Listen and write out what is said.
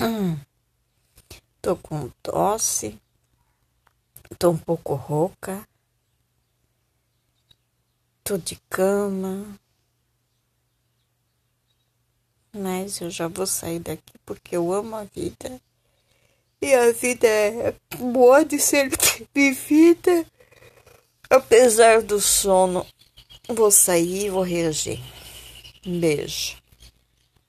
Hum. Tô com tosse, tô um pouco rouca, tô de cama, mas eu já vou sair daqui porque eu amo a vida e a vida é boa de ser vivida. Apesar do sono, vou sair e vou reagir. Um beijo.